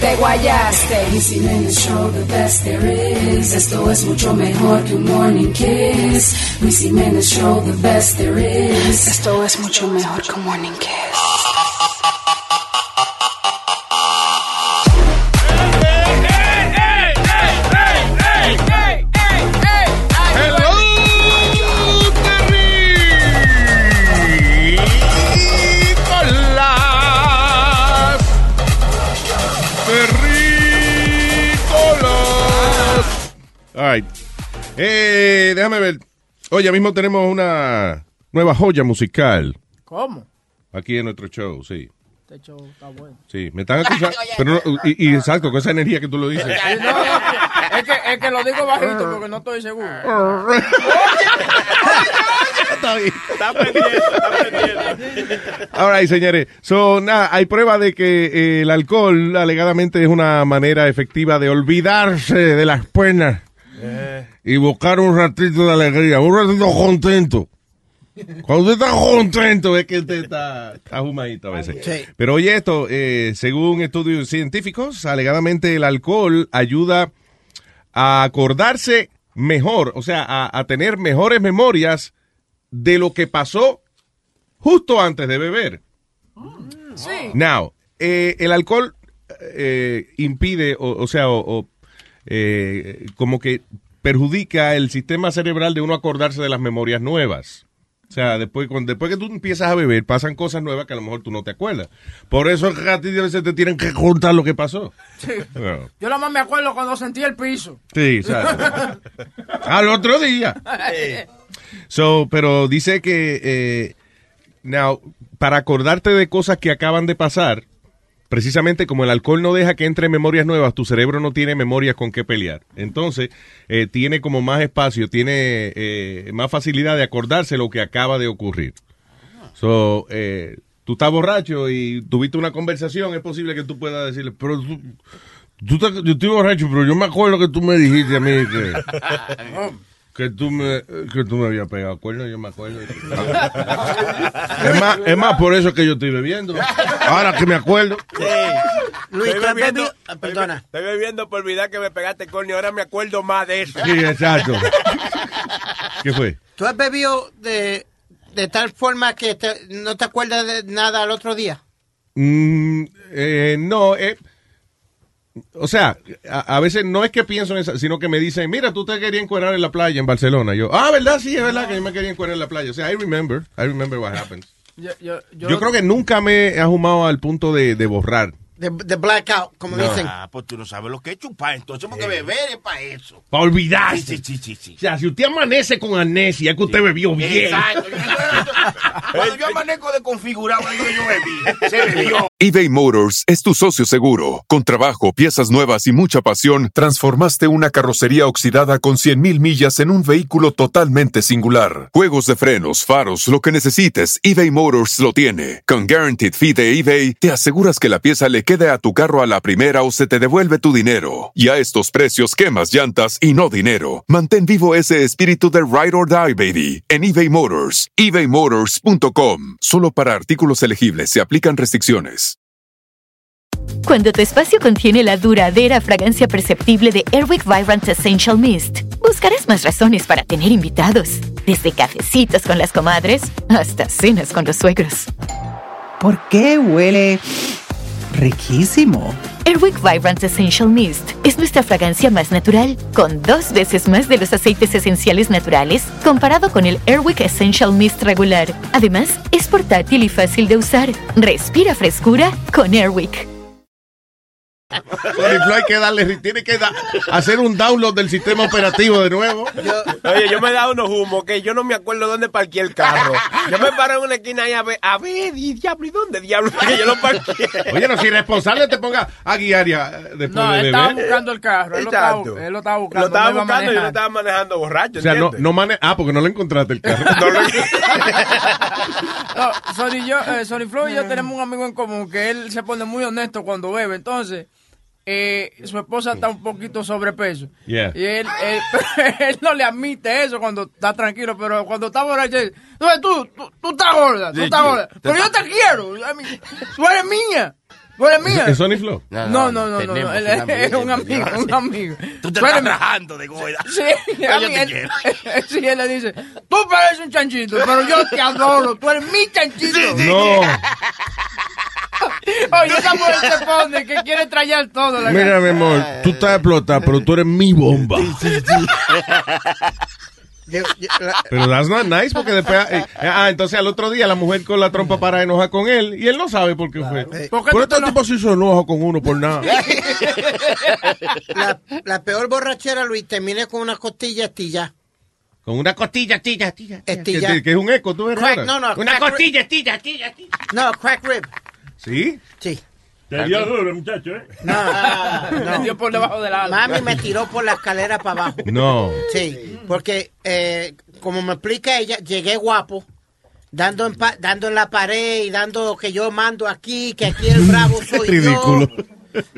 te guayaste. Luis Jiménez Show, the best there is. Esto es mucho mejor que un morning kiss. Luis Jiménez Show, the best there is. Esto es mucho mejor que un morning kiss. Eh, déjame ver. Hoy ya mismo tenemos una nueva joya musical ¿Cómo? aquí en nuestro show, sí. Este show está bueno. Sí, me están acusando. pero no- y, y exacto, con esa energía que tú lo dices. No, es, que, es que lo digo bajito porque no estoy seguro. Está bien. Está pendiente, está pendiente. All right, señores. So, nada, hay prueba de que eh, el alcohol alegadamente es una manera efectiva de olvidarse de las penas y buscar un ratito de alegría, un ratito contento. Cuando usted está contento es que usted está, está humadito a veces. Sí. Pero oye esto, eh, según estudios científicos, alegadamente el alcohol ayuda a acordarse mejor, o sea, a, a tener mejores memorias de lo que pasó justo antes de beber. Sí. Now, eh, el alcohol eh, impide, o, o sea, o, o, eh, como que perjudica el sistema cerebral de uno acordarse de las memorias nuevas. O sea, después, cuando, después que tú empiezas a beber, pasan cosas nuevas que a lo mejor tú no te acuerdas. Por eso es que a ti a veces te tienen que contar lo que pasó. No. Yo nada más me acuerdo cuando sentí el piso. Sí, exacto. Al otro día. So, pero dice que, eh, now, para acordarte de cosas que acaban de pasar, precisamente como el alcohol no deja que entre memorias nuevas, tu cerebro no tiene memorias con qué pelear. Entonces, eh, tiene como más espacio, tiene eh, más facilidad de acordarse lo que acaba de ocurrir. So, eh, tú estás borracho y tuviste una conversación, es posible que tú puedas decirle, pero tú, tú estás- yo estoy borracho, pero yo me acuerdo que tú me dijiste a mí que, que tú me, que tú me habías pegado cuerno, yo me acuerdo. es más, es más por eso que yo estoy bebiendo. Ahora que me acuerdo. Luis, Estoy ¿tú has bebiendo, ah, Perdona. Estoy bebiendo por olvidar que me pegaste corno y ahora me acuerdo más de eso. Sí, exacto. ¿Qué fue? ¿Tú has bebido de, de tal forma que te- no te acuerdas de nada al otro día? Mm, eh, no, eh, o sea, a, a veces no es que pienso en eso, sino que me dicen, mira, tú te querías encuerar en la playa en Barcelona. Yo, ah, ¿verdad? Sí, es verdad que yo me quería encuerar en la playa. O sea, I remember, I remember what happened. Yo, yo, Yo, creo que nunca me he ahumado al punto de, de borrar. De, de blackout, como dicen. Ah, pues tú no sabes lo que es chupar, entonces porque beber es para eso. Para olvidarse. Sí, sí, sí, sí. O sea, si usted amanece con amnesia, es que usted bebió bien. Exacto. Cuando yo amanezco de configurado, digo yo bebí. Se bebió. eBay Motors es tu socio seguro. Con trabajo, piezas nuevas y mucha pasión, transformaste una carrocería oxidada con 100.000 millas en un vehículo totalmente singular. Juegos de frenos, faros, lo que necesites, eBay Motors lo tiene. Con Guaranteed Fee de eBay, te aseguras que la pieza le quede a tu carro a la primera o se te devuelve tu dinero. Y a estos precios, quemas llantas y no dinero. Mantén vivo ese espíritu de Ride or Die, baby, en eBay Motors. ebaymotors.com. Solo para artículos elegibles se aplican restricciones. Cuando tu espacio contiene la duradera fragancia perceptible de Airwick Vibrant Essential Mist, buscarás más razones para tener invitados, desde cafecitos con las comadres hasta cenas con los suegros. ¿Por qué huele riquísimo? Airwick Vibrant Essential Mist es nuestra fragancia más natural, con dos veces más de los aceites esenciales naturales comparado con el Airwick Essential Mist regular. Además, es portátil y fácil de usar. Respira frescura con Airwick. Sony Flow hay que darle, tiene que da- hacer un download del sistema operativo de nuevo. Oye, yo me he dado unos humos que yo no me acuerdo dónde parqué el carro. Yo me paro en una esquina ahí a ver, a ver, y diablo, ¿y dónde diablo que yo lo parqué? Oye, no, si responsable te ponga a guiar ya después No, de él estaba buscando el carro. Él lo estaba, él lo estaba buscando. Lo estaba no buscando y yo lo estaba manejando borracho, O sea, no, ¿entiendes? no mane ah, porque no le encontraste el carro. No lo- No, Sony, y yo, eh, Sony Flow y yo tenemos un amigo en común que él se pone muy honesto cuando bebe. Entonces, eh, su esposa está un poquito sobrepeso. Yeah. Y él, él, él no le admite eso cuando está tranquilo, pero cuando está borracho, dice, "No, tú, tú, tú estás gorda, tú estás gorda. Pero yo te quiero. Tú eres mía. Tú eres mía. ¿Es Sony Flow? No, no, no, no, él es un amigo, un amigo. Tú te estás rajando de goida. Sí, Pero a yo mí te él, quiero. sí, él le dice, tú pareces un chanchito, pero yo te adoro, tú eres mi chanchito. No. Oye, esa mujer se pone que quiere traer todo. La Mira, mi amor, tú estás explotado, pero tú eres mi bomba. Yo- la- Pero that's not nice porque después. eh, ah, entonces al otro día la mujer con la trompa para enojar con él y él no sabe por qué fue. ¿Por qué Pero este lo- tipo se hizo enojo con uno por nada. la, la peor borrachera, Luis, terminé con una costilla estilla. Con una costilla, estilla, estilla. Que, Estilla. que es un eco, tú eres Crack, rara. no, no. Una crack costilla, estilla, estilla, estilla. No, crack rib. ¿Sí? Sí. Te dio duro, muchacho, ¿eh? No, Le dio por debajo del ala. Mami me tiró por la escalera para abajo. No. Sí, porque eh, como me explica ella, llegué guapo, dando en, pa- dando en la pared y dando que yo mando aquí, que aquí el bravo soy Ridículo. yo.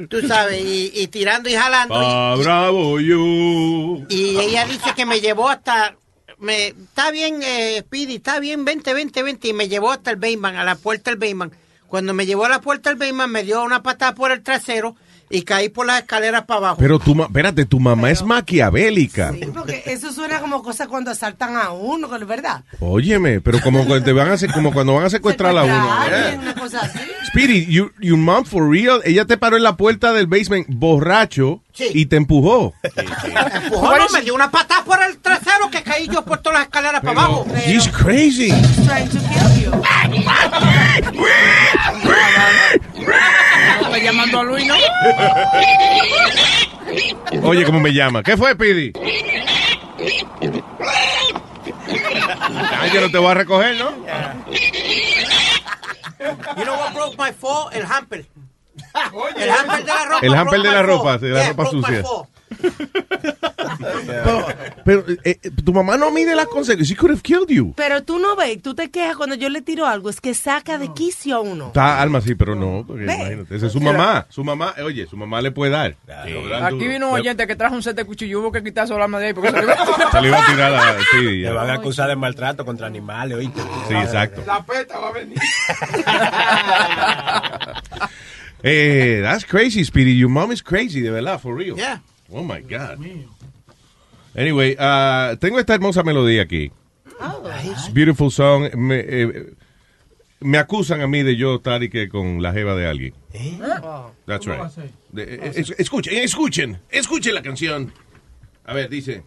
Tú sabes, y, y tirando y jalando. y- Ah, bravo yo. Y ella dice que me llevó hasta. Me, está bien, eh, Speedy, está bien, vente, vente, vente. Y me llevó hasta el Bayman, a la puerta del Bayman. Cuando me llevó a la puerta del Bayman, me dio una patada por el trasero y caí por las escaleras para abajo. Pero tu, ma- espérate, tu mamá es maquiavélica. Porque eso suena como cosas cuando asaltan a uno, verdad. Óyeme, pero como cuando te van a hacer, como cuando van a secuestrar a uno. Alguien, una cosa así. Speedy, you, your mom for real, ella te paró en la puerta del basement borracho Sí. y te empujó. Empujó, no, me dio una patada por el trasero que caí yo por todas las escaleras para abajo. She's crazy. Trying to kill you. Está llamando a Luis, ¿no? Oye, ¿cómo me llama? ¿Qué fue, Speedy? Ah, yo no te voy a recoger, ¿no? You know what broke my fall? El hamper. El hamper de la ropa. El hamper de la ropa, de la ropa sucia. Pero, pero, eh, eh, tu mamá no mide las consecuencias. She could have killed you. Pero tú no ves, tú te quejas cuando yo le tiro algo, es que saca de quicio a uno. Está alma sí, pero no, porque imagínate. Esa es su mamá. Su mamá, eh, oye, su mamá le puede dar. Aquí vino un oyente que trajo un set de cuchillo. Hubo que quitarse la ahí porque se le iba Se le iba a tirar a Speedy. Le van a acusar de maltrato contra animales, oíste. Sí, exacto. La peta va a venir. Eh, that's crazy, Speedy. Your mom is crazy, de verdad, for real. Yeah. Oh my God. Anyway, uh, tengo esta hermosa melodía aquí. It's beautiful song. Me, eh, me acusan a mí de yo estar y que con la jeva de alguien. That's right. De- eh, es- escuchen, escuchen, escuchen la canción. A ver, dice.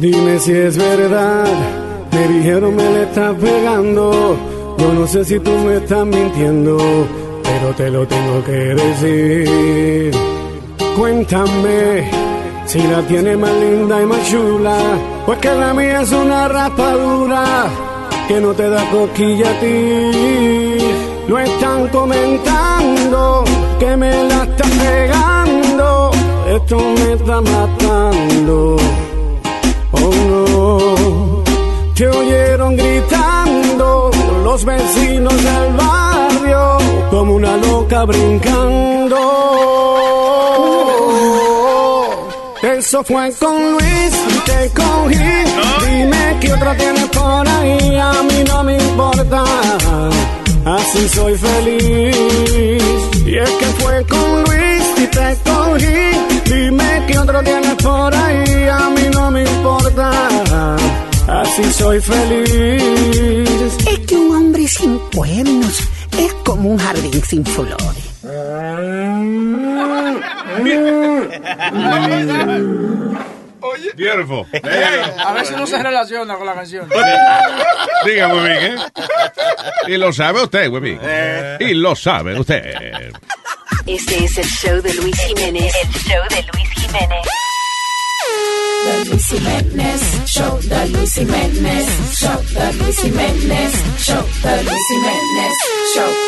Dime si es verdad, me dijeron me le estás pegando. Yo no sé si tú me estás mintiendo, pero te lo tengo que decir. Cuéntame si la tiene más linda y más chula, pues que la mía es una raspadura que no te da cosquilla a ti. No están comentando que me la están pegando, esto me está matando. Oh no, te oyeron gritando los vecinos del barrio como una loca brincando. Eso fue con Luis, te cogí. Dime qué otro tienes por ahí, a mí no me importa. Así soy feliz. Y es que fue con Luis y te cogí. Dime qué otro tienes por ahí, a mí no me importa. Así soy feliz. Es que un hombre sin cuernos es como un jardín sin flores. Beautiful. A ver si no se relaciona con la canción. Diga, bien, ¿eh? Y lo sabe usted, muy bien. Y lo sabe usted. Este es el show de Luis Jiménez. El show de Luis Jiménez. The Luis Jiménez Show, The Luis Jiménez Show, The Luis Jiménez Show, The Luis Jiménez Show.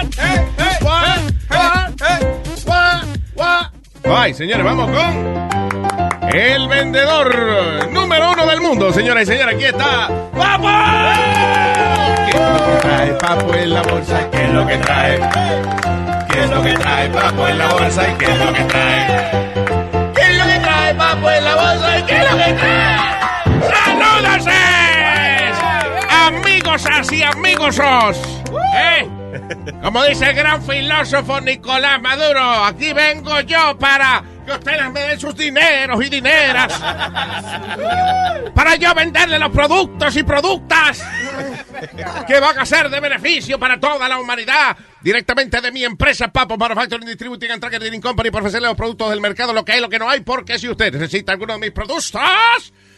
Ay, señores, vamos con el vendedor número uno del mundo, señoras y señores. Aquí está Papo. ¿Qué es lo que trae Papo en la bolsa? ¿Qué es lo que trae? ¿Qué es lo que trae Papo en la bolsa? ¿Y qué es lo que trae? ¿Qué es lo que trae Papo en la bolsa? ¿Y qué es lo que trae? ¡Saludos! Amigos y amigos. ¿Eh? Como dice el gran filósofo Nicolás Maduro, aquí vengo yo para que ustedes me den sus dineros y dineras. Para yo venderle los productos y productas que van a ser de beneficio para toda la humanidad. Directamente de mi empresa, Papo Manufacturing Distributing and Tracking Company, por ofrecerle los productos del mercado, lo que hay, lo que no hay, porque si usted necesita alguno de mis productos,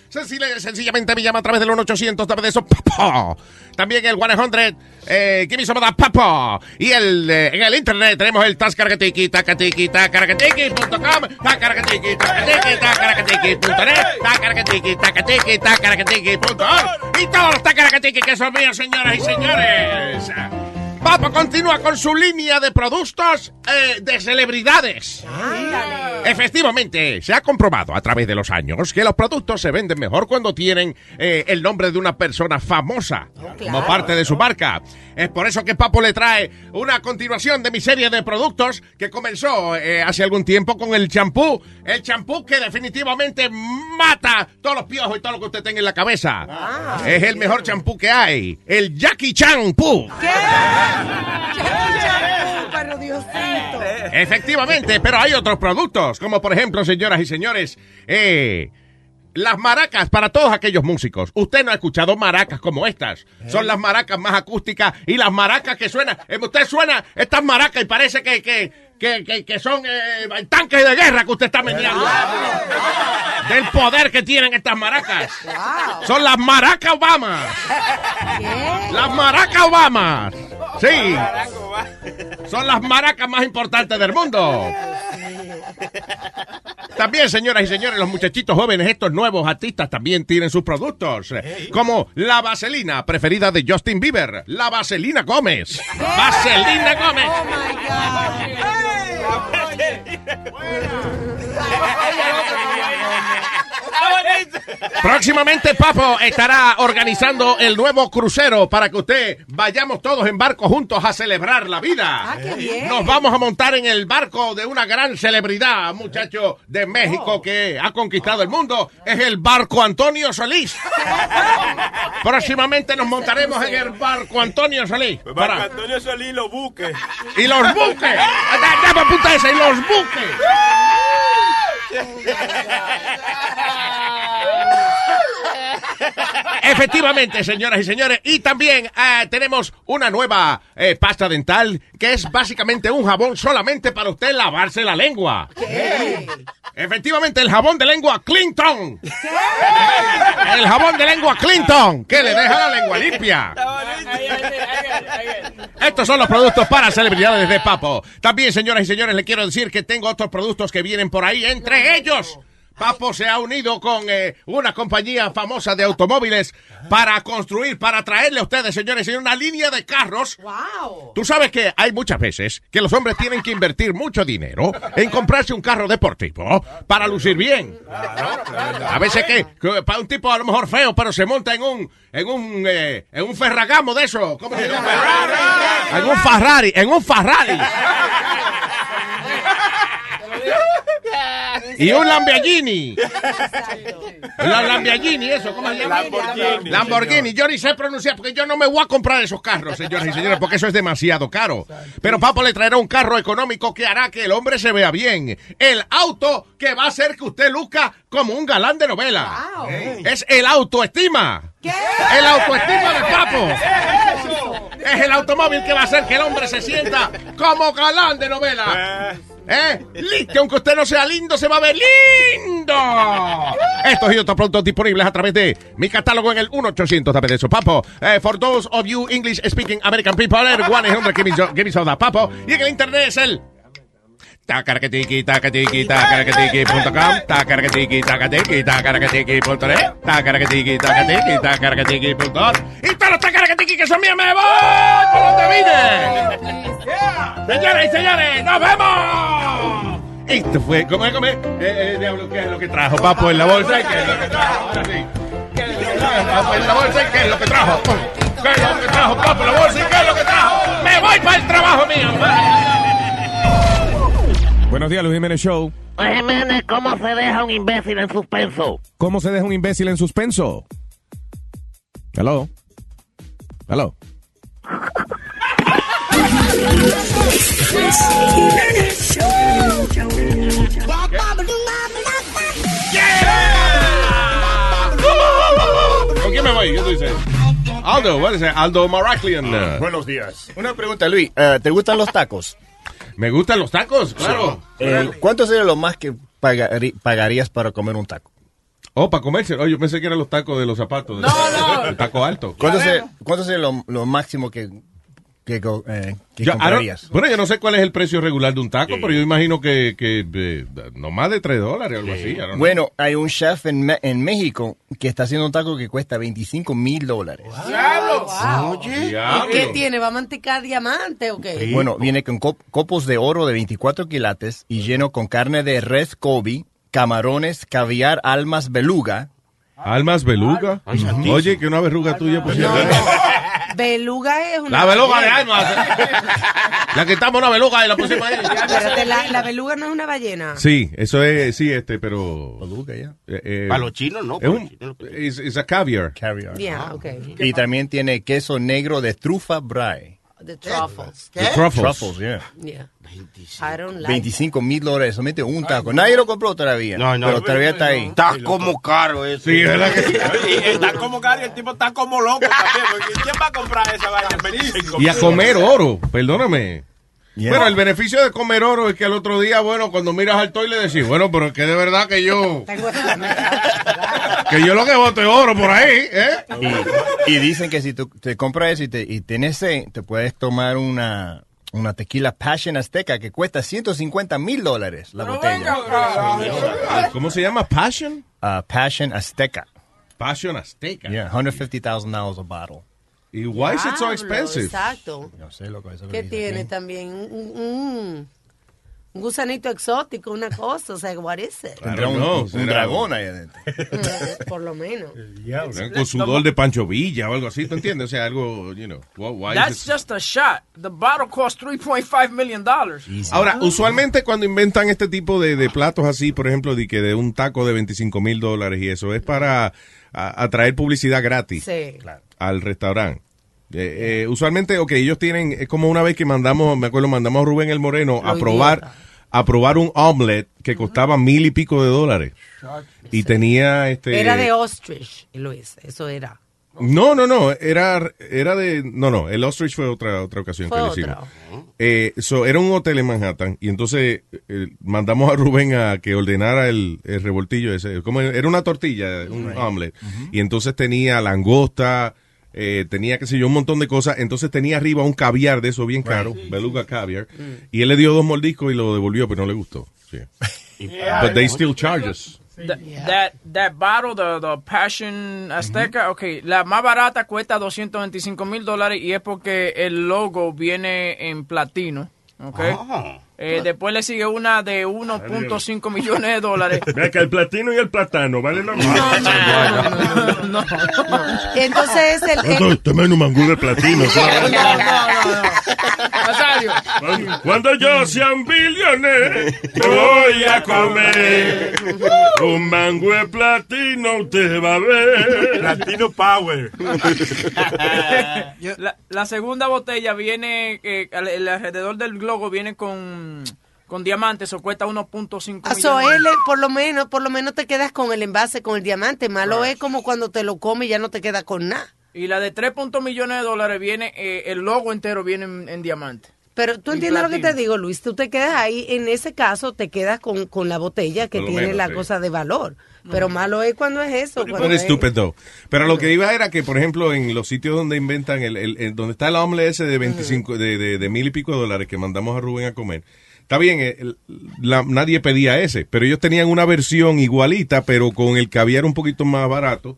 sencilla- sencillamente me llama a través del 1-800 de eso, Papo. También el 100, eh, give me some of Papo. Y el, eh, en el internet tenemos el tascaracatiki, tacatiki, tacaracatiki.com, tacaracatiki, tacatiki, tacaracatiki.net, tacaracatiki, tacatiki, tacaracatiki.org y todos los tacaracatiki que son míos, señoras y señores. Papo continúa con su línea de productos eh, de celebridades. Efectivamente, se ha comprobado a través de los años que los productos se venden mejor cuando tienen eh, el nombre de una persona famosa como parte de su marca. Es por eso que Papo le trae una continuación de mi serie de productos que comenzó eh, hace algún tiempo con el champú. El champú que definitivamente mata todos los piojos y todo lo que usted tenga en la cabeza. Es el mejor champú que hay. El Jackie Champú. Pero Diosito. Efectivamente, pero hay otros productos, como por ejemplo, señoras y señores, eh, las maracas para todos aquellos músicos. Usted no ha escuchado maracas como estas. Son las maracas más acústicas y las maracas que suenan. eh, Usted suena estas maracas y parece que, que, que, que- que son eh, tanques de guerra que usted está meneando. Del poder que tienen estas maracas. Son las maracas Obama. Las maracas Obama. Sí. Son las maracas más importantes del mundo. También, señoras y señores, los muchachitos jóvenes, estos nuevos artistas también tienen sus productos. eh, Como la vaselina preferida de Justin Bieber, la vaselina Gómez. Vaselina Gómez. Próximamente Papo estará organizando el nuevo crucero para que usted vayamos todos en barco juntos a celebrar la vida. Nos vamos a montar en el barco de una gran celebridad, muchacho de México que ha conquistado el mundo. Es el barco Antonio Solís. Próximamente nos montaremos en el barco Antonio Solís. Para- Antonio Solís lo buque. Y los buques. Esa, y los buques. oh Efectivamente, señoras y señores. Y también eh, tenemos una nueva eh, pasta dental que es básicamente un jabón solamente para usted lavarse la lengua. Efectivamente, el jabón de lengua Clinton. El jabón de lengua Clinton, que le deja la lengua limpia. Estos son los productos para celebridades de Papo. También, señoras y señores, le quiero decir que tengo otros productos que vienen por ahí. Entre ellos, Papo se ha unido con eh, una compañía famosa de automóviles para construir, para traerle a ustedes, señores, en una línea de carros. Tú sabes que hay muchas veces que los hombres tienen que invertir mucho dinero en comprarse un carro deportivo para lucir bien. A veces que, que para un tipo a lo mejor feo, pero se monta en un en un eh, en un Ferragamo de eso, ¿cómo se llama? En un Ferrari, en un Ferrari. Y un Lamborghini. La Lamborghini, eso, ¿cómo se llama? Lamborghini. Lamborghini. Yo ni sé pronunciar porque yo no me voy a comprar esos carros, señoras y señores, porque eso es demasiado caro. Pero Papo le traerá un carro económico que hará que el hombre se vea bien. El auto que va a hacer que usted luzca como un galán de novela. Es el autoestima. El autoestima de Papo. Es el automóvil que va a hacer que el hombre se sienta como galán de novela. ¿Eh? Que aunque usted no sea lindo, se va a ver lindo. Estos y otros productos disponibles a través de mi catálogo en el 1-800 de eso, Papo. Eh, for those of you English speaking American people, el 1-800 give me give me soda, Papo. Y en el internet es el Tacaracatiki, tacatiki, tacaracatiki.com, tacaracatiki, tacatiki, tacaracatiki.net, tacaracatiki, tacatiki, tacaracatiki.com. Y todos los tacaracatiki que son míos me voy por donde vine. Señores y señores, nos vemos. Esto fue, ¿cómo es, cómo es? Eh, eh, diablo, ¿qué es lo que trajo Papo en la bolsa? ¿Y qué es lo que trajo? Ahora sí. ¿Qué es lo que trajo Papo en la bolsa? ¿Y qué es lo que trajo? ¿Qué es lo que trajo Papo en la bolsa? ¿Y qué es lo que trajo? Me voy para el trabajo mío. Buenos días, Luis Jiménez Show. Jiménez, ¿cómo se deja un imbécil en suspenso? ¿Cómo se deja un imbécil en suspenso? Hello. Hello. ¿Con quién me voy? ¿Qué tú dices? Aldo, is it? Aldo Maraclian. uh, Buenos días. Una pregunta, Luis. eh, ¿Te gustan los tacos? Me gustan los tacos, claro. Eh, ¿Cuánto sería lo más que pagari- pagarías para comer un taco? Oh, para comerse. Oh, yo pensé que eran los tacos de los zapatos. No, no. El taco alto. ¿Cuánto sería, cuánto sería lo, lo máximo que, que, eh, que Yo, comprarías? bueno, yo no sé cuál es el precio regular de un taco, pero yo imagino que, que eh, no más de 3 dólares o algo así. Bueno, hay un chef en, México que está haciendo un taco que cuesta 25 mil dólares. ¡Diablo! Oye. ¿Y qué tiene? ¿Va a mantecar diamante o qué? Bueno, viene con cop- copos de oro de 24 quilates y lleno con carne de res Kobe, camarones, caviar, almas, beluga. Almas beluga. Oye, que una verruga tuya pusieron. Beluga es una. La beluga de ballena. almas. La quitamos una beluga y la pusimos ahí. Espérate, la, la beluga no es una ballena. Sí, eso es, sí, este, pero... Beluga, ya. Para los chinos, no, Es un, es, caviar. Caviar. Yeah, ok. Y también tiene queso negro de trufa brae. The truffles. The truffles. Truffles, yeah. Yeah. I don't like 25 mil dólares, solamente un taco. Nadie lo compró todavía. No, no. pero todavía está ahí. Está como caro eso. Sí, ¿verdad que sí? Y está como caro y el tipo está como loco también. ¿Quién va a comprar esa vaina? 25 Y a comer oro, perdóname. Yeah. Bueno, el beneficio de comer oro es que al otro día, bueno, cuando miras al toile decís, bueno, pero es que de verdad que yo, que yo lo que voto es oro por ahí, ¿eh? Y, y dicen que si tú te compras eso y, te, y tienes sed, te puedes tomar una, una tequila Passion Azteca que cuesta 150 mil dólares la botella. ¿Cómo se llama? Passion? Uh, Passion Azteca. Passion Azteca. Yeah, $150,000 a bottle. ¿Y why is it so expensive? Exacto. No sé, loco, eso ¿Qué tiene aquí. también? Un, un- un gusanito exótico, una cosa. O sea, what is it? Tendrá un, know, un dragón ahí adentro. Por lo menos. Con sudor de Pancho Villa o algo así, ¿tú entiendes? O sea, algo, you know, why- is That's it- just a shot. The bottle cost 3.5 million dollars. Ahora, usualmente cuando inventan este tipo de, de platos así, por ejemplo, de que de un taco de 25 mil dólares y eso, es para atraer publicidad gratis Sí. al restaurante. Eh, eh, usualmente, ok, ellos tienen, es como una vez que mandamos, me acuerdo, mandamos a Rubén el Moreno a probar, idiota. a probar un omelette que costaba mil y pico de dólares. Y tenía este... Era de ostrich, Luis. Eso era. No, no, no, era, era de, no, no, el ostrich fue otra, otra ocasión Fue que otra. hicimos. Eh, so, era un hotel en Manhattan y entonces eh, mandamos a Rubén a que ordenara el, el revoltillo ese, como era una tortilla, un omelette, y entonces tenía langosta, eh, tenía, qué sé yo, un montón de cosas, entonces tenía arriba un caviar de eso bien caro, beluga caviar, y él le dio dos mordiscos y lo devolvió, pero no le gustó. Sí. But they still charge us. That, that, that bottle, the, the Passion Azteca, okay, la más barata cuesta 225 mil dólares y es porque el logo viene en platino, okay. Eh, después le sigue una de 1.5 millones de dólares. Vea que el platino y el platano valen lo mismo. Entonces es el... ¿Cuánto el- tomé un mangú de platino? Cuando yo sea un billonero, voy a comer un mango de platino, usted va a ver. Platino Power. la, la segunda botella viene, eh, al- el alrededor del globo viene con, con diamantes, o cuesta 1.5 Ah, so, millones. él, por lo menos, por lo menos te quedas con el envase, con el diamante. Malo es como cuando te lo comes y ya no te queda con nada. Y la de 3 puntos millones de dólares viene, eh, el logo entero viene en, en diamante. Pero tú entiendes lo que te digo, Luis. Tú te quedas ahí, en ese caso, te quedas con, con la botella que tiene menos, la sí. cosa de valor. Pero malo es cuando es eso. cuando Pero es- estúpido. Pero lo que iba era que, por ejemplo, en los sitios donde inventan, el, el- el- donde está el omelette ese de 25, de, de, de mil y pico de dólares que mandamos a Rubén a comer. Está bien, eh, el- la- nadie pedía ese, pero ellos tenían una versión igualita, pero con el caviar un poquito más barato.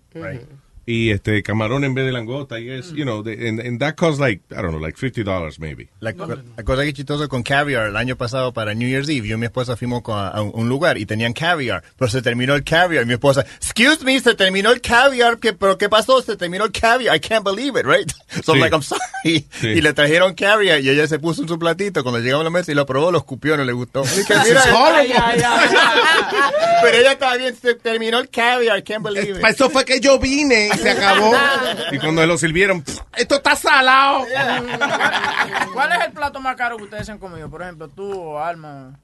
Y este camarón en vez de langota, y es, you know, the- and, and that costs like, I don't know, like $50 maybe. La, la cosa que es chistosa con caviar, el año pasado para New Year's Eve, yo y mi esposa fuimos con- a, un, un lugar y tenían caviar, pero se terminó el caviar. Y mi esposa, excuse me, se terminó el caviar, ¿qué, ¿pero qué pasó? Se terminó el caviar. I can't believe it, right? So I'm Sí. like, I'm sorry. Sí. Y le trajeron caviar y ella se puso en su platito. Cuando llegamos a la mesa y lo probó, lo escupió, no le gustó. Dije, "Mira, It's horrible." pero ella estaba bien, se terminó el caviar, I can't believe it. Para eso fue que yo vine y se acabó. y cuando lo sirvieron, "Pff, esto está salado. ¿Cuál es el plato más caro que ustedes han comido? Por ejemplo, tú o Alma.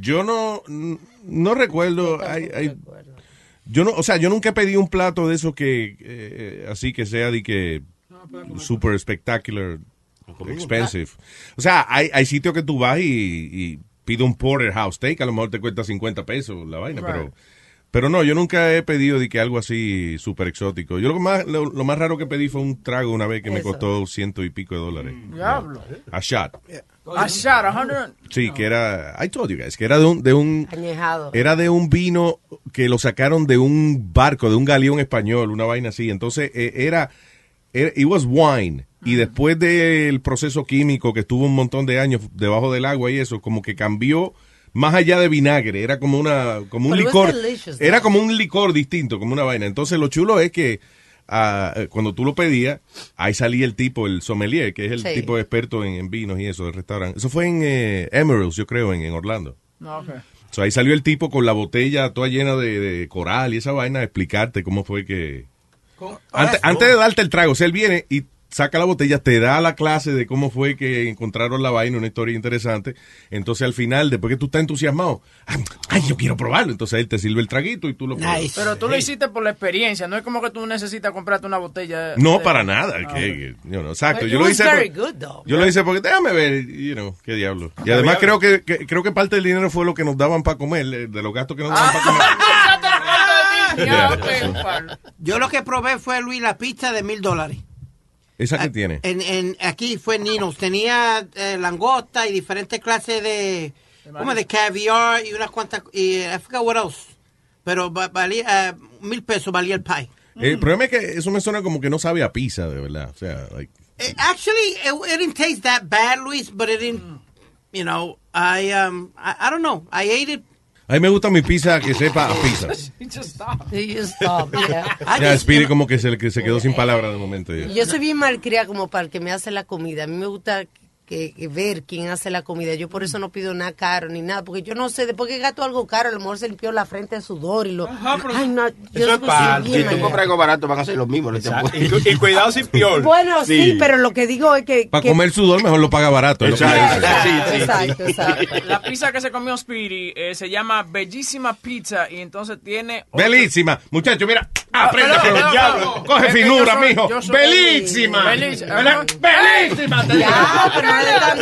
Yo no, no recuerdo. hay- hay- yo no, o sea, yo nunca he pedido un plato de eso que, eh, así que sea de que super spectacular, expensive. O sea, hay, hay sitios que tú vas y, y pides un porterhouse steak, a lo mejor te cuesta 50 pesos la vaina, Right. pero, pero no, yo nunca he pedido de que algo así super exótico. Yo lo que más, lo, lo más raro que pedí fue un trago una vez que me costó ciento y pico de dólares. Diablo. A shot. A shot, a hundred. Sí, que era, I told you guys, que era de un, de un, Añejado. era de un vino que lo sacaron de un barco, de un galeón español, una vaina así. Entonces, eh, era, era, it was wine. Y después del proceso químico que estuvo un montón de años debajo del agua y eso, como que cambió más allá de vinagre. Era como una, como un But licor. Era como un licor distinto, como una vaina. Entonces, lo chulo es que ah, eh, cuando tú lo pedías, ahí salía el tipo, el sommelier, que es el Sí. tipo experto en, en vinos y eso, del restaurante. Eso fue en eh, Emeralds, yo creo, en, en Orlando. No, ok. So, ahí salió el tipo con la botella toda llena de, de coral y esa vaina a explicarte cómo fue que... Antes, antes de darte el trago, o sea, él viene y saca la botella, te da la clase de cómo fue que encontraron la vaina, una historia interesante. Entonces al final, después que tú estás entusiasmado, ay, yo quiero probarlo. Entonces él te sirve el traguito y tú lo pruebas. Pero tú lo hiciste por la experiencia, no es como que tú necesitas comprarte una botella. No, de- para nada. Ah, que- que- you know, exacto. Yo lo hice. very por- good, though. yo lo hice porque déjame ver, you know, qué diablo. Y además creo que, que- creo que parte del dinero fue lo que nos daban para comer, eh, de los gastos que nos daban para comer. Yeah. par. Yo lo que probé fue, Luis, la pizza de mil dólares. ¿Esa que tiene? En, en, aquí fue Ninos. Tenía eh, langosta y diferentes clases de, como de caviar y unas cuantas, y eh, I forgot what else. Pero va- valía, eh, mil pesos valía el pie. El problema es que eso me suena como que no sabe a pizza, de verdad. O sea, like, Eh, Actually, it, it didn't taste that bad, Luis, but it didn't, you know, I, um, I, I don't know. I ate it. A mí me gusta mi pizza que sepa a pizza. I Ya, Speedy como que se, que se quedó sin palabras de momento. ya. Yo soy bien malcriada como para el que me hace la comida. A mí me gusta que, que ver quién hace la comida. Yo por eso no pido nada caro ni nada, porque yo no sé, después que gato algo caro, a lo mejor se limpió la frente de sudor y lo... Ay, no, yo Eso es para. Si tú compras algo barato, van a hacer lo mismo. Y, y cuidado sin pior. Bueno, sí. pero lo que digo es que... Para que- comer sudor mejor lo paga barato. es lo que Exacto. Exacto, exacto. La pizza que se comió Speedy eh, se llama Bellísima Pizza y entonces tiene... Belísima. Muchacho, mira. Aprende con el diablo. Coge es yo soy- mijo. Belísima. Belísima. Bel- Belísima.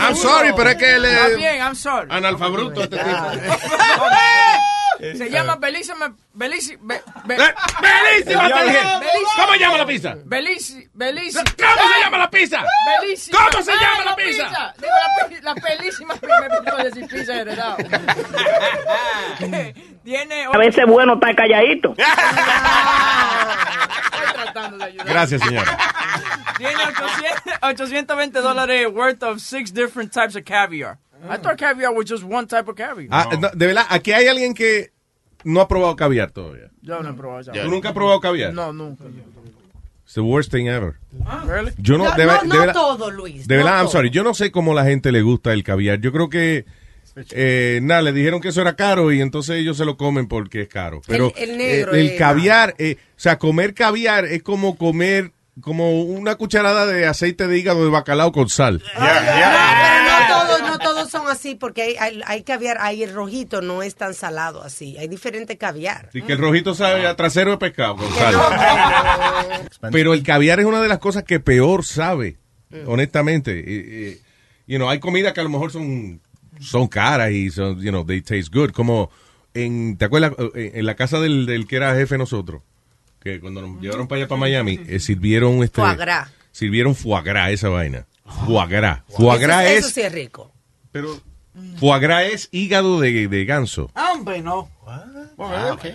I'm sorry, pero es que él Está es bien, I'm sorry. analfabruto este tipo. Se llama Belísima... Belísima... Be, be- Eh, Belísima, te dije. Belísima. ¿Cómo se llama la pizza? Belísima... ¿Cómo se llama la pizza? Belísima. ¿Cómo se llama la pizza? Digo, la, pelísima... Me decir pizza heredado. Tiene... A veces es bueno estar calladito. Estoy tratando de ayudar. Gracias, señora. Tiene 800 820 dólares worth of six different types of caviar. I thought caviar was just one type of caviar. Ah, no, de verdad, aquí hay alguien que no ha probado caviar todavía. Yo no he probado. ¿Tú nunca has probado caviar? No, nunca. It's the worst thing ever. Really? Yo no, No, de, no, de no verdad, todo, Luis. de no verdad, I'm todo. sorry. Yo no sé cómo la gente le gusta el caviar. Yo creo que, eh, nada, le dijeron que eso era caro y entonces ellos se lo comen porque es caro. Pero El- el negro eh, el caviar, eh, o sea, comer caviar es como comer como una cucharada de aceite de hígado de bacalao con sal. Pero no todos, son así, porque hay, hay, hay caviar, hay el rojito, no es tan salado así. Hay diferente caviar. Y que el rojito sabe a trasero de pescado con sal. Pero el caviar es una de las cosas que peor sabe, honestamente. Eh, eh, you know, hay comida que a lo mejor son, son caras y son, you know, they taste good. Como en, ¿te acuerdas? Eh, En la casa del, del que era jefe de nosotros, que cuando nos llevaron para allá, para Miami, eh, sirvieron este... Foie gras. Sirvieron foie gras, esa vaina. Foie gras. Foie gras eso, es... eso sí es rico. Pero foie gras es hígado de, de ganso. Hombre, no.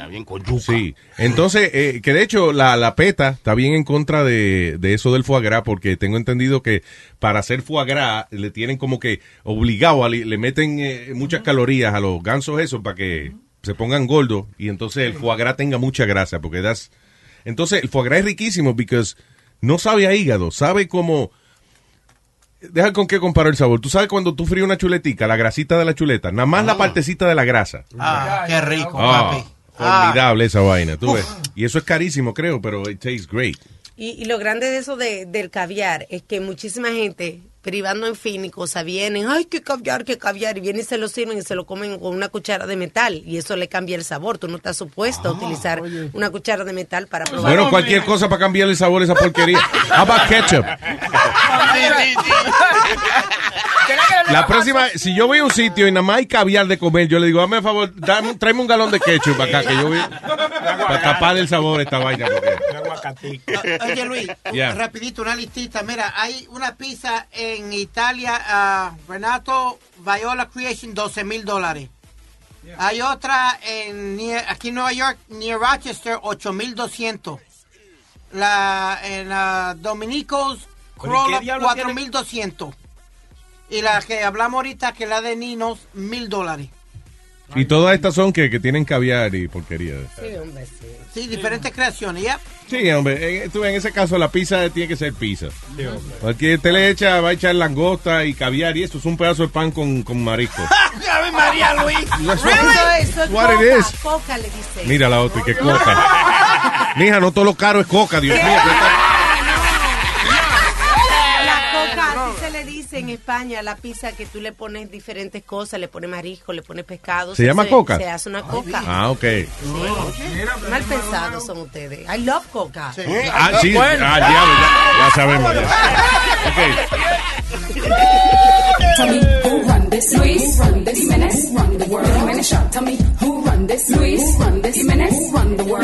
bien con yuca. Sí, entonces, eh, que de hecho la, la PETA está bien en contra de, de eso del foie gras porque tengo entendido que para hacer foie gras le tienen como que obligado, a le meten eh, muchas calorías a los gansos esos para que se pongan gordos y entonces el foie gras tenga mucha grasa porque das... Entonces el foie gras es riquísimo porque no sabe a hígado, sabe como... Deja con qué comparo el sabor. Tú sabes cuando tú fríes una chuletica, la grasita de la chuleta, nada más la partecita de la grasa. Ah, qué rico, Ah, papi. formidable esa vaina, tú ves. Y eso es carísimo, creo, pero it tastes great. Y, y lo grande de eso de- del caviar es que muchísima gente privando en fin y cosas vienen, ay, qué caviar, qué caviar, y vienen y se lo sirven y se lo comen con una cuchara de metal y eso le cambia el sabor. Tú no estás supuesto a utilizar una cuchara de metal para probar. Bueno, cualquier cosa para cambiarle el sabor a esa porquería. How about ketchup? La próxima, si yo voy a un sitio y nada más hay caviar de comer, yo le digo, dame a favor, dame, tráeme un galón de ketchup acá, que yo voy para tapar el sabor a esta vaina. porque- Oye, Luis, Yeah. rapidito, una listita. Mira, hay una pizza en Italia, ah, Renato Viola Creation, 12 mil dólares. Hay otra en near- aquí en Nueva York, near Rochester, 8200. La en ah, Dominicos ¿Pero y qué Corolla, diablo 4200. Y la que hablamos ahorita, que es la de Ninos, mil dólares. Y todas estas son que, que tienen caviar y porquería. Sí, hombre, sí. Sí, diferentes creaciones, ¿ya? Sí, hombre, en, tú, en ese caso la pizza tiene que ser pizza. Porque usted le echa, va a echar langosta y caviar y eso es un pedazo de pan con, con marisco. ¡Ave María, Luis! Eso, es coca le dice. Mira la otra, que coca. Mija, no todo lo caro es coca, Dios mío. En España, la pizza que tú le pones diferentes cosas, le pones marisco, le pones pescado. ¿Se llama coca? Se hace una coca. Ah, ok. Mal pensados son ustedes. I love coca. Ah, sí, ah, diablo, ya, ya sabemos. Ya. Tell me who run this, Luis, run this, Jimenez, run the world, Jimenez Show. Who run this, Luis, run this, Jimenez, run the world,